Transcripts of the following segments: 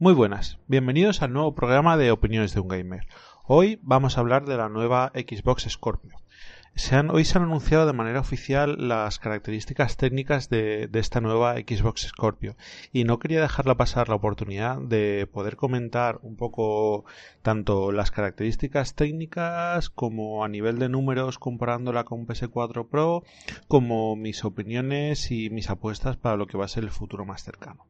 Muy buenas, bienvenidos al nuevo programa de Opiniones de un Gamer. Hoy vamos a hablar de la nueva Xbox Scorpio. Hoy se han anunciado de manera oficial las características técnicas de, de, esta nueva Xbox Scorpio y no quería dejarla pasar la oportunidad de poder comentar un poco tanto las características técnicas como a nivel de números comparándola con PS4 Pro como mis opiniones y mis apuestas para lo que va a ser el futuro más cercano.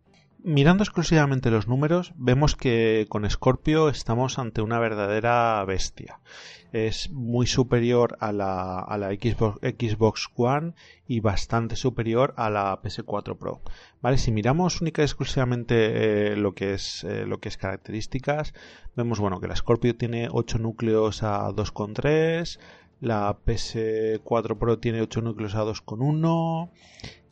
Mirando exclusivamente los números, vemos que con Scorpio estamos ante una verdadera bestia. Es muy superior a la, Xbox, One y bastante superior a la PS4 Pro. Vale, si miramos única y exclusivamente eh, lo que es eh, lo que es características, vemos bueno que la Scorpio tiene 8 núcleos a 2,3, la PS4 Pro tiene 8 núcleos a 2,1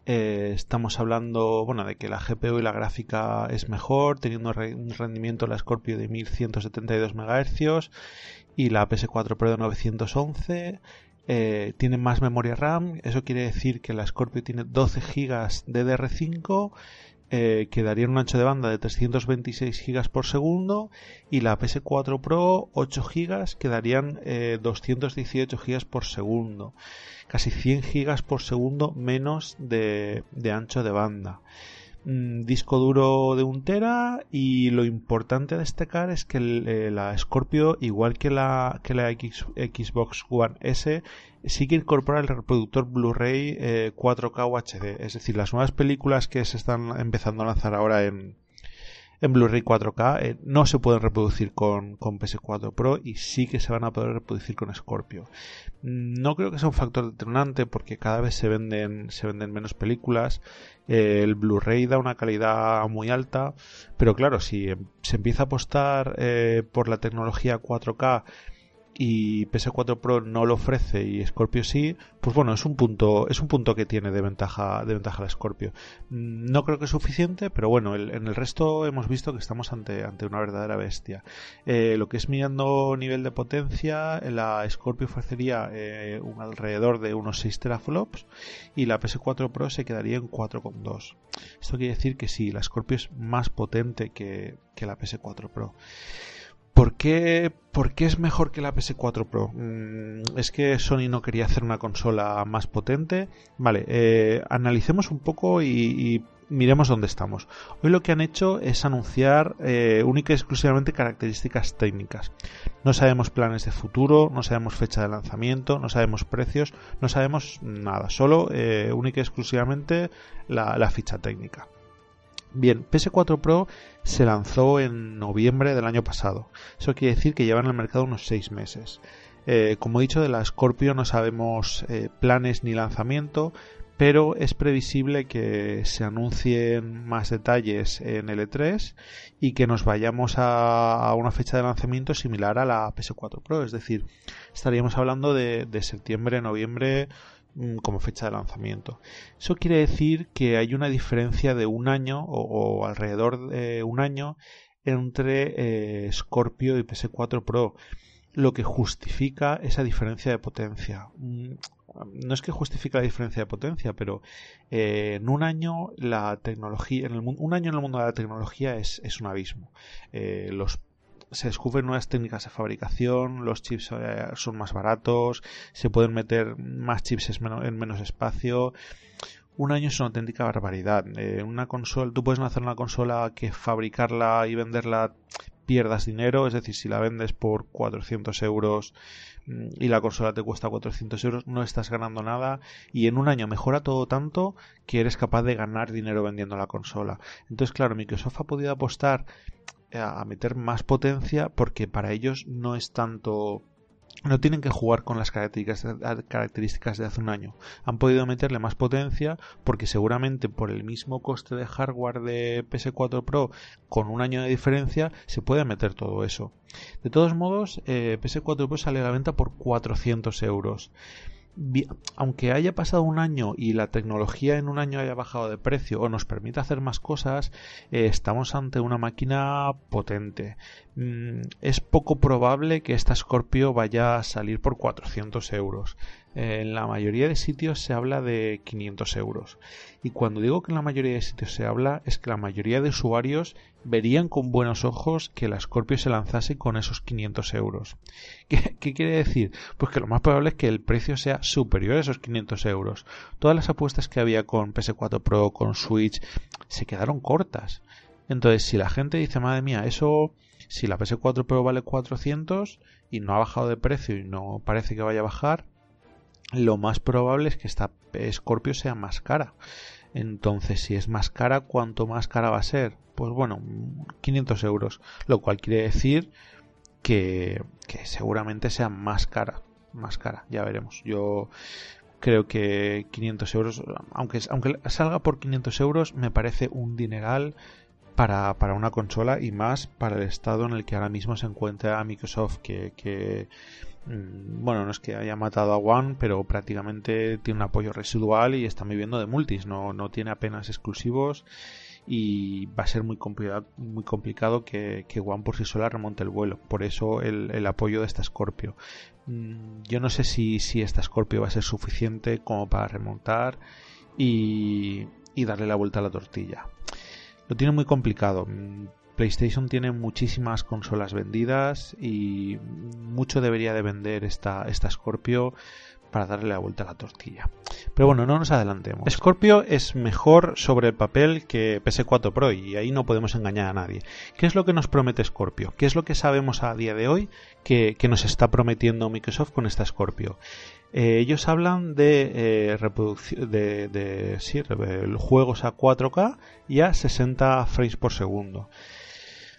eh, estamos hablando bueno de que la GPU y la gráfica es mejor teniendo un rendimiento la Scorpio de 1172 MHz y la PS4 Pro de 911 eh, tiene más memoria RAM. Eso quiere decir que la Scorpio tiene 12 GB de DR5 eh, que un ancho de banda de 326 GB por segundo y la PS4 Pro 8 GB que darían eh, 218 GB por segundo. Casi 100 GB por segundo menos de ancho de banda disco duro de 1 tera y lo importante destacar es que eh, la Scorpio igual que la, que la Xbox One S sí que incorpora el reproductor Blu-ray eh, 4K UHD es decir las nuevas películas que se están empezando a lanzar ahora en, en Blu-ray 4K eh, no se pueden reproducir con, con, PS4 Pro y sí que se van a poder reproducir con Scorpio. No creo que sea un factor determinante porque cada vez se venden, se venden menos películas. Eh, el Blu-ray da una calidad muy alta, pero claro, si se empieza a apostar eh, por la tecnología 4K y PS4 Pro no lo ofrece y Scorpio sí, pues bueno, es un punto, es un punto que tiene de ventaja, de ventaja la Scorpio. No creo que es suficiente, pero bueno, en el resto hemos visto que estamos ante, ante una verdadera bestia. Eh, lo que es mirando nivel de potencia, la Scorpio ofrecería eh, un alrededor de unos 6 teraflops y la PS4 Pro se quedaría en 4,2. Esto quiere decir que sí, la Scorpio es más potente que, que la PS4 Pro. ¿Por qué, ¿Por qué, es mejor que la PS4 Pro? Mm, ¿Es que Sony no quería hacer una consola más potente? Vale, eh, analicemos un poco y, miremos dónde estamos. Hoy lo que han hecho es anunciar eh, única y exclusivamente características técnicas. No sabemos planes de futuro, no sabemos fecha de lanzamiento, no sabemos precios, no sabemos nada. Solo eh, única y exclusivamente la ficha técnica. Bien, PS4 Pro se lanzó en noviembre del año pasado. Eso quiere decir que lleva en el mercado unos 6 meses. Eh, como he dicho, de la Scorpio no sabemos eh, planes ni lanzamiento, pero es previsible que se anuncien más detalles en L3 y que nos vayamos a, una fecha de lanzamiento similar a la PS4 Pro. Es decir, estaríamos hablando de, de septiembre, noviembre como fecha de lanzamiento. Eso quiere decir que hay una diferencia de un año o, alrededor de un año entre eh, Scorpio y PS4 Pro, lo que justifica esa diferencia de potencia. No es que justifique la diferencia de potencia, pero eh, en un año la tecnología, en el, un año en el mundo de la tecnología es, es un abismo. Eh, los se descubren nuevas técnicas de fabricación, los chips eh, son más baratos, se pueden meter más chips en menos espacio. Un año es una auténtica barbaridad. Eh, una consola, tú puedes hacer una consola que fabricarla y venderla pierdas dinero, es decir, si la vendes por 400 euros y la consola te cuesta 400 euros, no estás ganando nada y en un año mejora todo tanto que eres capaz de ganar dinero vendiendo la consola. Entonces, claro, Microsoft ha podido apostar a meter más potencia porque para ellos no es tanto no tienen que jugar con las características de hace un año. Han podido meterle más potencia porque seguramente por el mismo coste de hardware de PS4 Pro con un año de diferencia se puede meter todo eso. De todos modos, eh, PS4 Pro sale a la venta por 400 euros aunque haya pasado un año y la tecnología en un año haya bajado de precio o nos permita hacer más cosas, eh, estamos ante una máquina potente. Mm, es poco probable que esta Scorpio vaya a salir por 400 euros. En la mayoría de sitios se habla de 500 euros. Y cuando digo que en la mayoría de sitios se habla, es que la mayoría de usuarios verían con buenos ojos que la Scorpio se lanzase con esos 500 euros. ¿Qué, quiere decir? Pues que lo más probable es que el precio sea superior a esos 500 euros. Todas las apuestas que había con PS4 Pro, con Switch, se quedaron cortas. Entonces, si la gente dice, madre mía, eso, si la PS4 Pro vale 400 y no ha bajado de precio y no parece que vaya a bajar, lo más probable es que esta Scorpio sea más cara. Entonces, si es más cara, ¿cuánto más cara va a ser? Pues bueno, 500 euros, lo cual quiere decir que, seguramente sea más cara, más cara, ya veremos. Yo creo que 500 euros, aunque, aunque salga por 500 euros, me parece un dineral para, para, una consola y más para el estado en el que ahora mismo se encuentra Microsoft, que, que Mm, bueno, no es que haya matado a One, pero prácticamente tiene un apoyo residual y está viviendo de multis, no, no tiene apenas exclusivos y va a ser muy complicado, muy complicado que, One por sí sola remonte el vuelo. Por eso el, apoyo de esta Scorpio. Mm, yo no sé si, si esta Scorpio va a ser suficiente como para remontar y, y darle la vuelta a la tortilla. Lo tiene muy complicado. Mm, PlayStation tiene muchísimas consolas vendidas y mucho debería de vender esta, esta Scorpio para darle la vuelta a la tortilla. Pero bueno, no nos adelantemos. Scorpio es mejor sobre el papel que PS4 Pro y ahí no podemos engañar a nadie. ¿Qué es lo que nos promete Scorpio? ¿Qué es lo que sabemos a día de hoy que, nos está prometiendo Microsoft con esta Scorpio? Eh, ellos hablan de, eh, reproducción de, de juegos a 4K y a 60 frames por segundo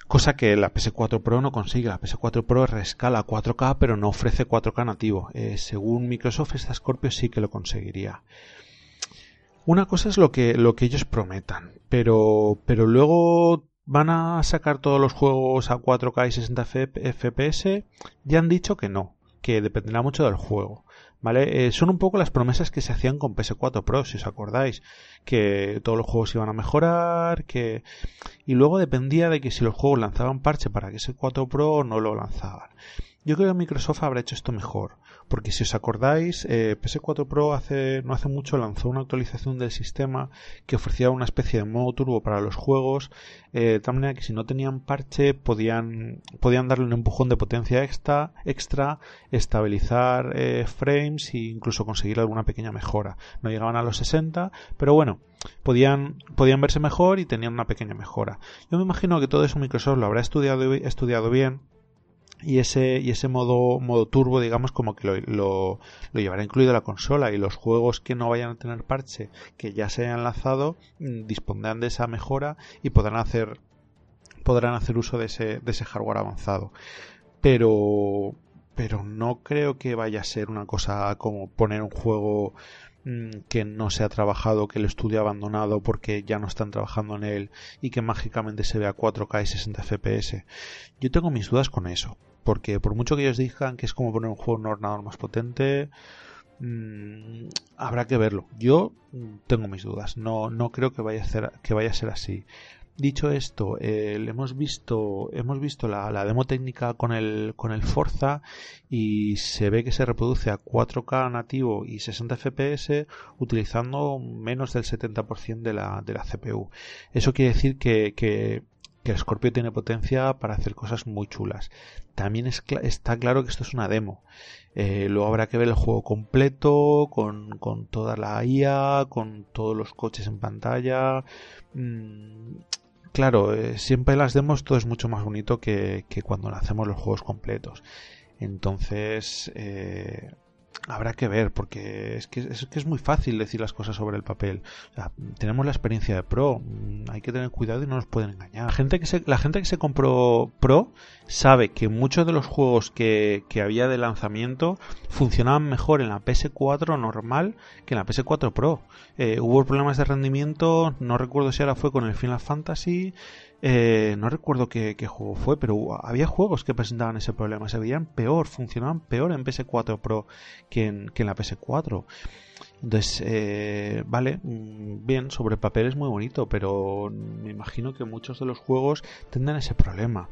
cosa que la PS4 Pro no consigue. La PS4 Pro rescala 4K pero no ofrece 4K nativo. Eh, según Microsoft, esta Scorpio sí que lo conseguiría. Una cosa es lo que, lo que ellos prometan, pero, pero luego van a sacar todos los juegos a 4K y 60 FPS. Ya han dicho que no, que dependerá mucho del juego. ¿Vale? Eh, son un poco las promesas que se hacían con PS4 Pro, si os acordáis, que todos los juegos iban a mejorar, que y luego dependía de que si los juegos lanzaban parche para que ese 4 Pro no lo lanzaban. Yo creo que Microsoft habrá hecho esto mejor, porque si os acordáis, eh, PS4 Pro hace, no hace mucho lanzó una actualización del sistema que ofrecía una especie de modo turbo para los juegos, eh, de tal manera que si no tenían parche podían, podían darle un empujón de potencia extra, extra estabilizar eh, frames e incluso conseguir alguna pequeña mejora. No llegaban a los 60, pero bueno, podían, podían verse mejor y tenían una pequeña mejora. Yo me imagino que todo eso Microsoft lo habrá estudiado, estudiado bien y ese, y ese modo, modo turbo, digamos, como que lo, lo, llevará incluido la consola y los juegos que no vayan a tener parche, que ya se hayan lanzado, mm, dispondrán de esa mejora y podrán hacer, podrán hacer uso de ese, de ese hardware avanzado. Pero, pero no creo que vaya a ser una cosa como poner un juego mm, que no se ha trabajado, que el estudio abandonado porque ya no están trabajando en él y que mágicamente se vea 4K y 60 FPS. Yo tengo mis dudas con eso porque por mucho que ellos digan que es como poner un juego en un ordenador más potente, mm, habrá que verlo. Yo tengo mis dudas, no, no creo que vaya a ser, que vaya a ser así. Dicho esto, eh, hemos visto, hemos visto la, demo técnica con el, con el Forza y se ve que se reproduce a 4K nativo y 60 FPS utilizando menos del 70% de la, de la CPU. Eso quiere decir que que el Scorpio tiene potencia para hacer cosas muy chulas. También está claro que esto es una demo. Eh, luego habrá que ver el juego completo, con, toda la IA, con todos los coches en pantalla. Mm, claro, eh, siempre en las demos todo es mucho más bonito que, cuando hacemos los juegos completos. Entonces, eh, habrá que ver, porque es que, es que es muy fácil decir las cosas sobre el papel. tenemos la experiencia de Pro, mm, hay que tener cuidado y no nos pueden engañar. La gente que se, la gente que se compró Pro sabe que muchos de los juegos que, que había de lanzamiento funcionaban mejor en la PS4 normal que en la PS4 Pro. Eh, hubo problemas de rendimiento, no recuerdo si ahora fue con el Final Fantasy, eh, no recuerdo qué, juego fue, pero había juegos que presentaban ese problema. Se veían peor, funcionaban peor en PS4 Pro que en, la PS4. Entonces, eh, vale, mm, bien, sobre el papel es muy bonito, pero me imagino que muchos de los juegos tendrán ese problema.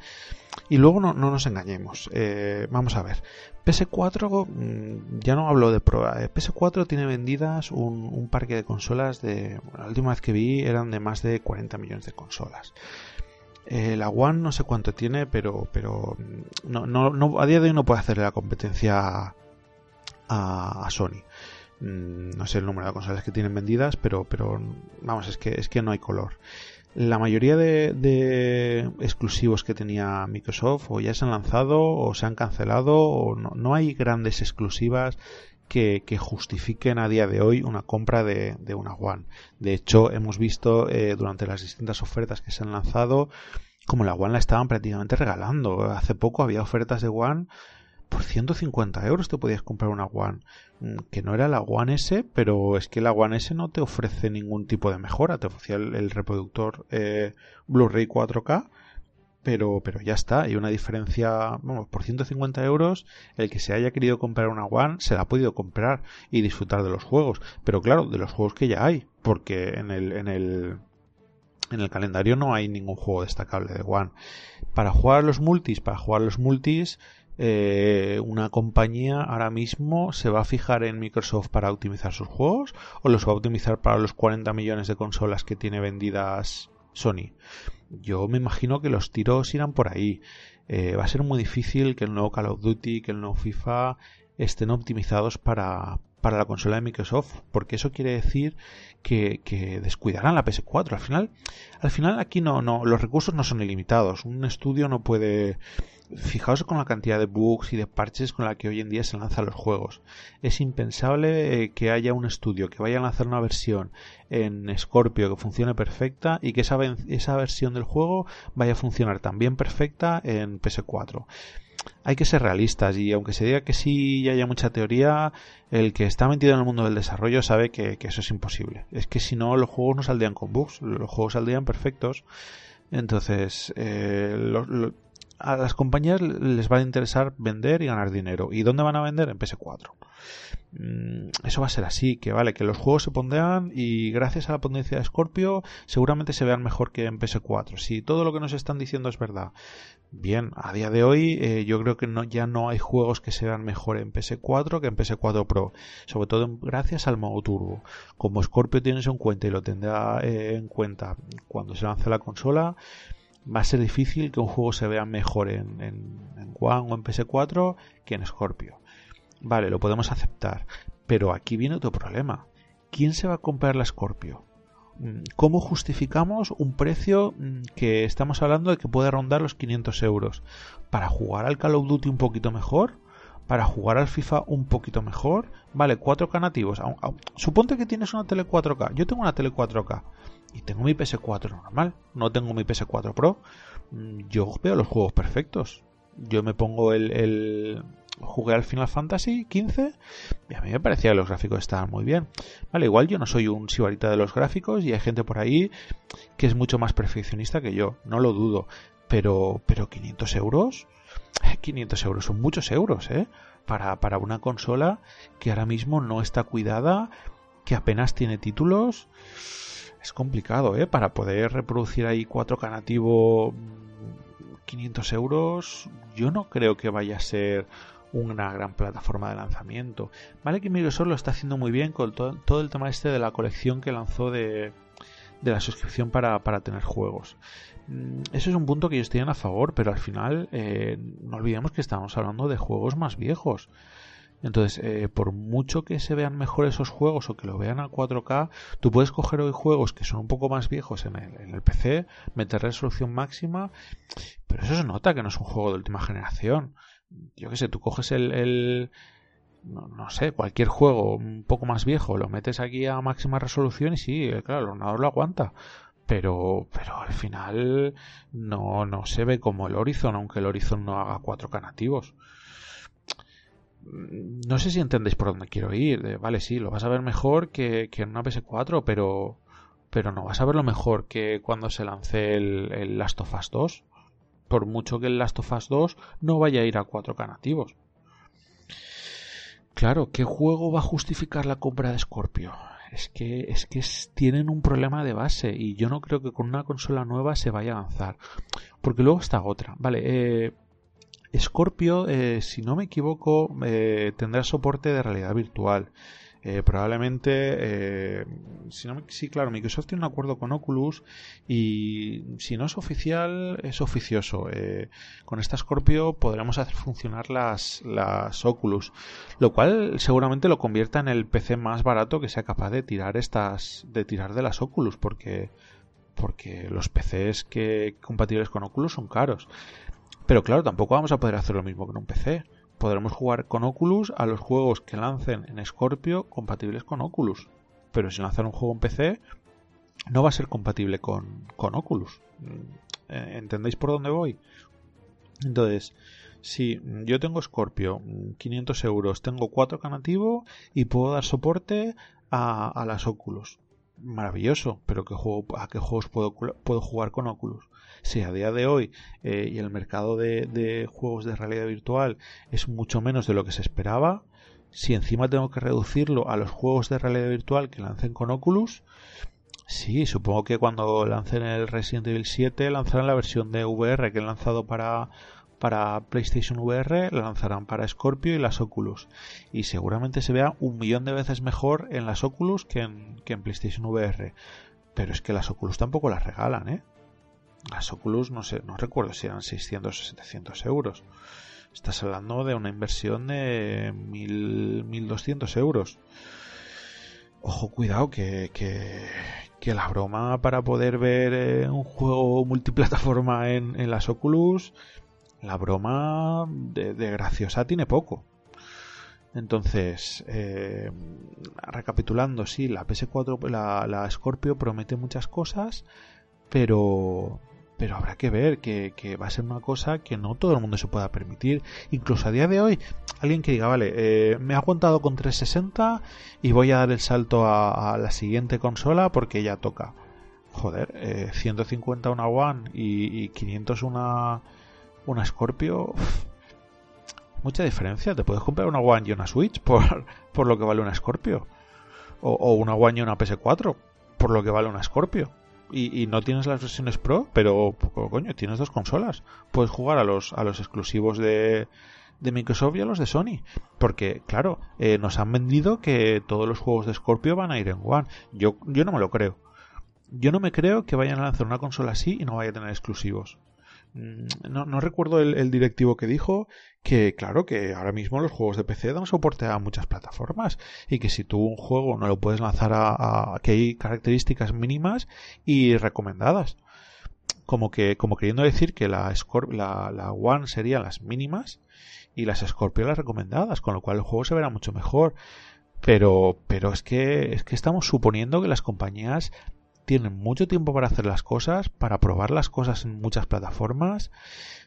Y luego no, nos engañemos. Eh, vamos a ver. PS4, mm, ya no hablo de Pro. PS4 tiene vendidas un, parque de consolas de. la última vez que vi eran de más de 40 millones de consolas. Eh, la One no sé cuánto tiene, pero, pero no, no, a día de hoy no puede hacerle la competencia a, Sony. Mm, no sé el número de consolas que tienen vendidas, pero, pero vamos, es que, es que no hay color. La mayoría de, exclusivos que tenía Microsoft o ya se han lanzado o se han cancelado o no, no hay grandes exclusivas que, justifiquen a día de hoy una compra de, una One. De hecho, hemos visto eh, durante las distintas ofertas que se han lanzado como la One la estaban prácticamente regalando. Hace poco había ofertas de One por 150 euros te podías comprar una One mm, que no era la One S pero es que la One S no te ofrece ningún tipo de mejora. Te ofrecía el, reproductor eh, Blu-ray 4K pero, pero ya está, hay una diferencia, vamos, por 150 euros, el que se haya querido comprar una One se la ha podido comprar y disfrutar de los juegos, pero claro, de los juegos que ya hay, porque en el, en el, en el calendario no hay ningún juego destacable de One. Para jugar los multis, para jugar los multis, eh, una compañía ahora mismo se va a fijar en Microsoft para optimizar sus juegos o los va a optimizar para los 40 millones de consolas que tiene vendidas Sony. Yo me imagino que los tiros irán por ahí. Eh, va a ser muy difícil que el nuevo Call of Duty, que el nuevo FIFA estén optimizados para, para la consola de Microsoft, porque eso quiere decir que, que, descuidarán la PS4. Al final, al final aquí no, no, los recursos no son ilimitados. Un estudio no puede fijaos con la cantidad de bugs y de parches con la que hoy en día se lanzan los juegos. Es impensable eh, que haya un estudio que vaya a lanzar una versión en Scorpio que funcione perfecta y que esa, esa versión del juego vaya a funcionar también perfecta en PS4 hay que ser realistas y aunque se diga que sí y haya mucha teoría, el que está metido en el mundo del desarrollo sabe que, eso es imposible. Es que si no, los juegos no saldrían con bugs, los juegos saldrían perfectos. Entonces, eh, a las compañías les va a interesar vender y ganar dinero. ¿Y dónde van a vender? En PS4. Mm, eso va a ser así, que vale, que los juegos se pondrán y gracias a la potencia de Scorpio seguramente se vean mejor que en PS4. Si todo lo que nos están diciendo es verdad. Bien, a día de hoy eh, yo creo que no, ya no hay juegos que se vean mejor en PS4 que en PS4 Pro, sobre todo gracias al modo turbo. Como Scorpio tiene eso en cuenta y lo tendrá eh, en cuenta cuando se lance la consola, va a ser difícil que un juego se vea mejor en, en, One o en PS4 que en Scorpio. Vale, lo podemos aceptar. Pero aquí viene otro problema. ¿Quién se va a comprar la Scorpio? Mm, ¿Cómo justificamos un precio mm, que estamos hablando de que puede rondar los 500 euros? ¿Para jugar al Call of Duty un poquito mejor? ¿Para jugar al FIFA un poquito mejor? Vale, 4K nativos. Suponte que tienes una tele 4K. Yo tengo una tele 4K y tengo mi PS4 normal, no tengo mi PS4 Pro, mm, yo veo los juegos perfectos. Yo me pongo el, el jugué al Final Fantasy XV y a mí me parecía que los gráficos estaban muy bien. Vale, igual yo no soy un sibarita de los gráficos y hay gente por ahí que es mucho más perfeccionista que yo, no lo dudo. Pero, pero 500 euros, 500 euros son muchos euros, ¿eh? Para, para una consola que ahora mismo no está cuidada, que apenas tiene títulos es complicado, ¿eh? Para poder reproducir ahí 4K nativo 500 mm, euros, yo no creo que vaya a ser una gran plataforma de lanzamiento. Vale que Microsoft lo está haciendo muy bien con todo, el tema este de la colección que lanzó de, de la suscripción para, para, tener juegos. Mm, eso es un punto que ellos tienen a favor, pero al final eh, no olvidemos que estamos hablando de juegos más viejos. Entonces, eh, por mucho que se vean mejor esos juegos o que lo vean a 4K, tú puedes coger hoy juegos que son un poco más viejos en el, en el PC, meter resolución máxima, pero eso se nota que no es un juego de última generación. Yo qué sé, tú coges el, no, sé, cualquier juego un poco más viejo, lo metes aquí a máxima resolución y sí, eh, claro, el ordenador lo aguanta. Pero, pero al final no, no se ve como el Horizon, aunque el Horizon no haga 4K nativos. Mm, no sé si entendéis por dónde quiero ir. Vale, sí, lo vas a ver mejor que, que en una PS4, pero, pero no vas a verlo mejor que cuando se lance el, el Last of Us 2. Por mucho que el Last of Us 2 no vaya a ir a 4K nativos. Claro, ¿qué juego va a justificar la compra de Scorpio? Es que, es que tienen un problema de base y yo no creo que con una consola nueva se vaya a avanzar. Porque luego está otra. Vale, eh, Scorpio, eh, si no me equivoco, eh, tendrá soporte de realidad virtual. Eh, probablemente, eh, si sí, claro, Microsoft tiene un acuerdo con Oculus y si no es oficial, es oficioso. Eh, con esta Scorpio podremos hacer funcionar las, las Oculus, lo cual seguramente lo convierta en el PC más barato que sea capaz de tirar estas, de tirar de las Oculus, porque, porque los PCs que compatibles con Oculus son caros. Pero claro, tampoco vamos a poder hacer lo mismo en un PC podremos jugar con Oculus a los juegos que lancen en Scorpio compatibles con Oculus. Pero si lanzan un juego en PC, no va a ser compatible con, Oculus. Mm, ¿Entendéis por dónde voy? Entonces, si yo tengo Scorpio, 500 mm, euros, tengo 4K nativo y puedo dar soporte a, a las Oculus. Maravilloso, pero ¿qué juego, ¿a qué juegos puedo, puedo jugar con Oculus? Si a día de hoy eh, y el mercado de, juegos de realidad virtual es mucho menos de lo que se esperaba, si encima tengo que reducirlo a los juegos de realidad virtual que lancen con Oculus, sí, supongo que cuando lancen el Resident Evil 7 lanzarán la versión de VR que han lanzado para, para PlayStation VR, la lanzarán para Scorpio y las Oculus. Y seguramente se vea un millón de veces mejor en las Oculus que en, que en PlayStation VR. Pero es que las Oculus tampoco las regalan, ¿eh? Las Oculus, no sé, no recuerdo si eran 600 o 700 euros. Estás hablando de una inversión de 1200 euros. Ojo, cuidado, que, que, la broma para poder ver eh, un juego multiplataforma en, en las Oculus, la broma de, graciosa tiene poco. Entonces, eh, recapitulando, sí, la PS4, la, la Scorpio promete muchas cosas, pero pero habrá que ver que, va a ser una cosa que no todo el mundo se pueda permitir. Incluso a día de hoy, alguien que diga, vale, eh, me ha aguantado con 360 y voy a dar el salto a, la siguiente consola porque ya toca. Joder, eh, 150 una One y, 500 una, una Scorpio. mucha diferencia. Te puedes comprar una One y una Switch por, por lo que vale una Scorpio. O, o una One y una PS4 por lo que vale una Scorpio y, no tienes las versiones Pro, pero coño, tienes dos consolas. Puedes jugar a los, a los exclusivos de, de Microsoft y a los de Sony. Porque, claro, eh, nos han vendido que todos los juegos de Scorpio van a ir en One. Yo, yo no me lo creo. Yo no me creo que vayan a lanzar una consola así y no vaya a tener exclusivos. Mm, no, recuerdo el, directivo que dijo que, claro, que ahora mismo los juegos de PC dan soporte a muchas plataformas y que si tú un juego no lo puedes lanzar a, que hay características mínimas y recomendadas. Como que, como queriendo decir que la, la, la One serían las mínimas y las Scorpio las recomendadas, con lo cual el juego se verá mucho mejor. Pero, pero es que, es que estamos suponiendo que las compañías tienen mucho tiempo para hacer las cosas, para probar las cosas en muchas plataformas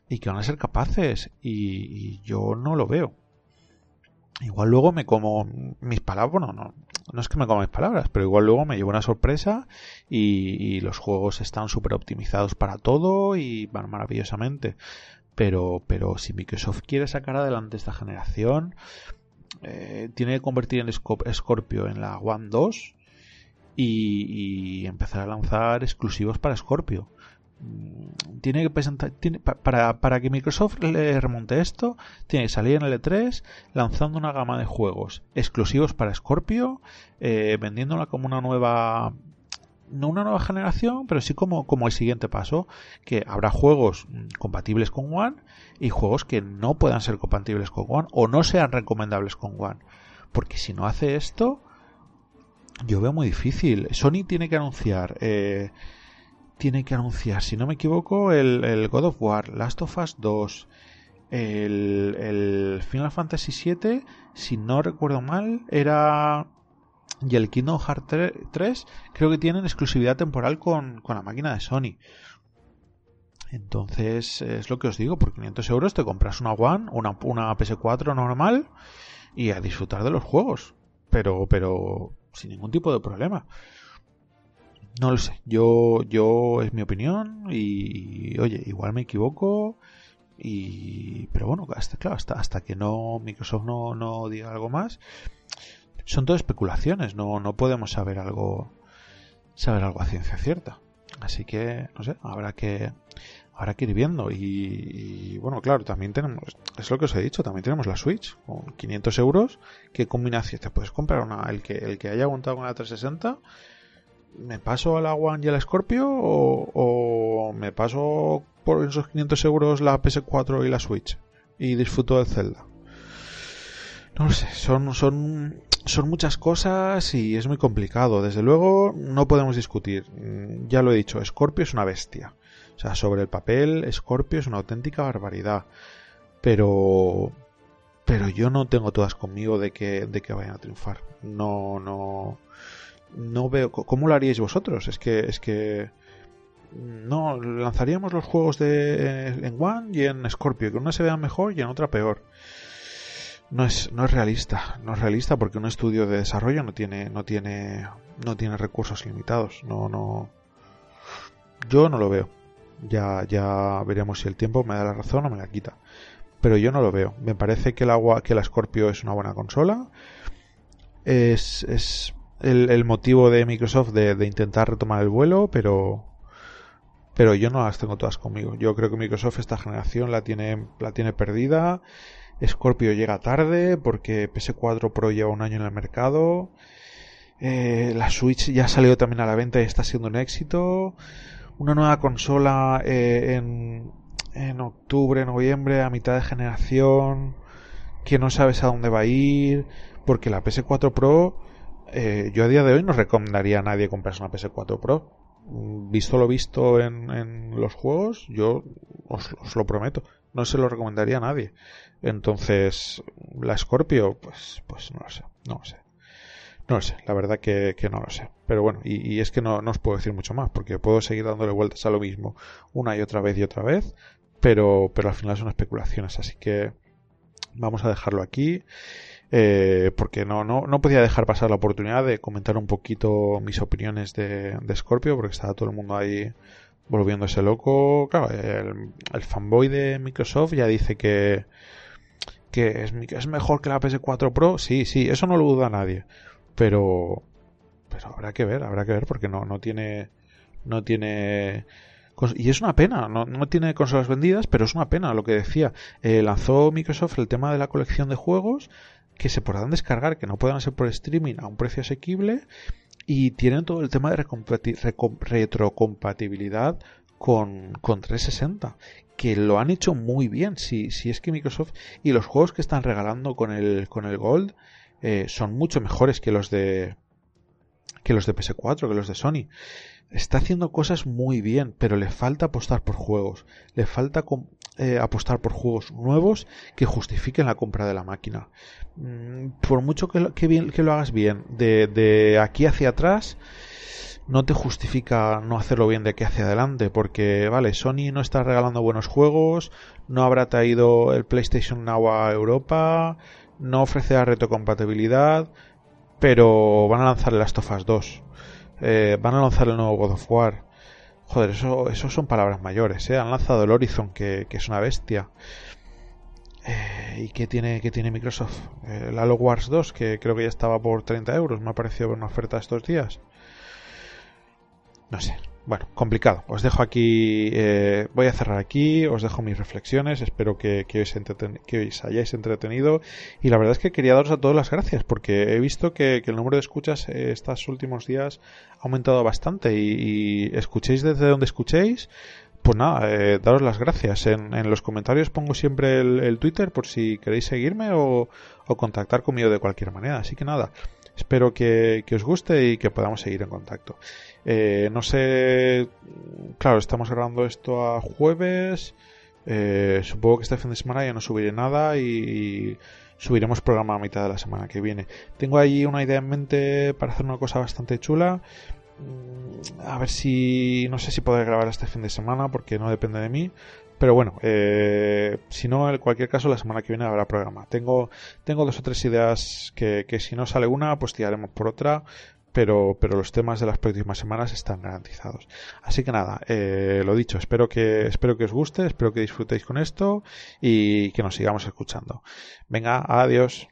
y que van a ser capaces y, yo no lo veo. Igual luego me como mis palabras, bueno, no, no es que me como mis palabras, pero igual luego me llevo una sorpresa y, los juegos están súper optimizados para todo y van maravillosamente. Pero, pero si Microsoft quiere sacar adelante esta generación, eh, tiene que convertir el Scorpio en la One 2 y, empezar a lanzar exclusivos para Scorpio. Mm, tiene que presentar, para, para que Microsoft le remonte esto, tiene que salir en el E3 lanzando una gama de juegos exclusivos para Scorpio, eh, vendiéndola como una nueva no una nueva generación, pero sí como, como el siguiente paso, que habrá juegos compatibles con One y juegos que no puedan ser compatibles con One o no sean recomendables con One. Porque si no hace esto, yo veo muy difícil. Sony tiene que anunciar, eh, tiene que anunciar, si no me equivoco, el, God of War, Last of Us 2 el, Final Fantasy VII, si no recuerdo mal, era y el Kingdom Hearts 3 creo que tienen exclusividad temporal con, con, la máquina de Sony. Entonces, es lo que os digo, por 500 euros te compras una One, una, una PS4 normal y a disfrutar de los juegos. Pero, pero sin ningún tipo de problema. No lo sé, yo, yo es mi opinión y, oye, igual me equivoco y, pero bueno, hasta, claro, hasta, hasta que no Microsoft no, no diga algo más, son todo especulaciones, no, no podemos saber algo, saber algo a ciencia cierta. Así que, no sé, habrá que, habrá que ir viendo. Y, bueno, claro, también tenemos, es lo que os he dicho, también tenemos la Switch con 500 euros. ¿Qué combinación? Te puedes comprar una, el que, el que haya aguantado con la 360. ¿Me paso a la One y al Scorpio? O, me paso por esos 500 euros la PS4 y la Switch? Y disfruto del Zelda. No lo sé, son, son, son muchas cosas y es muy complicado. Desde luego, no podemos discutir. Ya lo he dicho, Scorpio es una bestia o sea, sobre el papel, Scorpio es una auténtica barbaridad. Pero. Pero yo no tengo todas conmigo de que, de que vayan a triunfar. No, no. No veo. ¿Cómo lo haríais vosotros? Es que. Es que. No, lanzaríamos los juegos de en One y en Scorpio, que una se vea mejor y en otra peor. No es, no es realista, no es realista porque un estudio de desarrollo no tiene, no tiene, no tiene recursos limitados. No, no. Yo no lo veo. Ya, ya veremos si el tiempo me da la razón o me la quita. Pero yo no lo veo. Me parece que el agua, que la Scorpio es una buena consola. Es, es el, motivo de Microsoft de, intentar retomar el vuelo, pero pero yo no las tengo todas conmigo. Yo creo que Microsoft esta generación la tiene, la tiene perdida. Scorpio llega tarde porque PS4 Pro lleva un año en el mercado. Eh, la Switch ya ha salido también a la venta y está siendo un éxito una nueva consola eh, en, en octubre, noviembre, a mitad de generación, que no sabes a dónde va a ir, porque la PS4 Pro, eh, yo a día de hoy no recomendaría a nadie comprarse una PS4 Pro. Mm, visto lo visto en, en los juegos, yo os, os, lo prometo, no se lo recomendaría a nadie. Entonces, la Scorpio, pues, pues no lo sé, no lo sé. No lo sé, la verdad que, no lo sé. Pero bueno, y, es que no, no, os puedo decir mucho más, porque puedo seguir dándole vueltas a lo mismo una y otra vez y otra vez, pero, pero al final son especulaciones, así que vamos a dejarlo aquí. Eh, porque no, no, no podía dejar pasar la oportunidad de comentar un poquito mis opiniones de, de Scorpio, porque estaba todo el mundo ahí volviéndose loco. Claro, el, el fanboy de Microsoft ya dice que, que es, es mejor que la PS4 Pro. Sí, sí, eso no lo duda nadie pero pero habrá que ver, habrá que ver porque no, no tiene no tiene y es una pena, no, no tiene consolas vendidas, pero es una pena lo que decía. Eh, lanzó Microsoft el tema de la colección de juegos que se podrán descargar, que no puedan ser por streaming a un precio asequible y tienen todo el tema de retrocompatibilidad con, con 360 que lo han hecho muy bien si, si es que Microsoft y los juegos que están regalando con el, con el Gold eh, son mucho mejores que los de que los de PS4, que los de Sony. Está haciendo cosas muy bien, pero le falta apostar por juegos. Le falta eh, apostar por juegos nuevos que justifiquen la compra de la máquina. Mm, por mucho que lo, bien, que lo hagas bien, de, de aquí hacia atrás, no te justifica no hacerlo bien de aquí hacia adelante, porque, vale, Sony no está regalando buenos juegos, no habrá traído el PlayStation Now a Europa, no ofrece retrocompatibilidad, pero van a lanzar el Last of Us 2. Eh, van a lanzar el nuevo God of War. Joder, eso, eso son palabras mayores, ¿eh? Han lanzado el Horizon, que, es una bestia. Eh, ¿Y qué tiene, qué tiene Microsoft? el Halo Wars 2, que creo que ya estaba por 30 euros. Me ha parecido una oferta estos días. No sé, bueno, complicado. Os dejo aquí, eh, voy a cerrar aquí, os dejo mis reflexiones, espero que, os hayáis entretenido y la verdad es que quería daros a todos las gracias porque he visto que, el número de escuchas eh, estos últimos días ha aumentado bastante y, escuchéis desde donde escuchéis. Pues nada, eh, daros las gracias. En, en, los comentarios pongo siempre el, Twitter por si queréis seguirme o, o contactar conmigo de cualquier manera. Así que nada, espero que, que os guste y que podamos seguir en contacto. Eh, no sé, claro, estamos grabando esto a jueves. Eh, supongo que este fin de semana ya no subiré nada y, subiremos programa a mitad de la semana que viene. Tengo ahí una idea en mente para hacer una cosa bastante chula. Mm, a ver si. No sé si podré grabar este fin de semana porque no depende de mí. Pero bueno, eh, si no, en cualquier caso, la semana que viene habrá programa. Tengo, tengo dos o tres ideas que, que si no sale una, pues tiraremos por otra pero, pero los temas de las próximas semanas están garantizados. Así que nada, eh, lo dicho, espero que, espero que os guste, espero que disfrutéis con esto y que nos sigamos escuchando. Venga, adiós.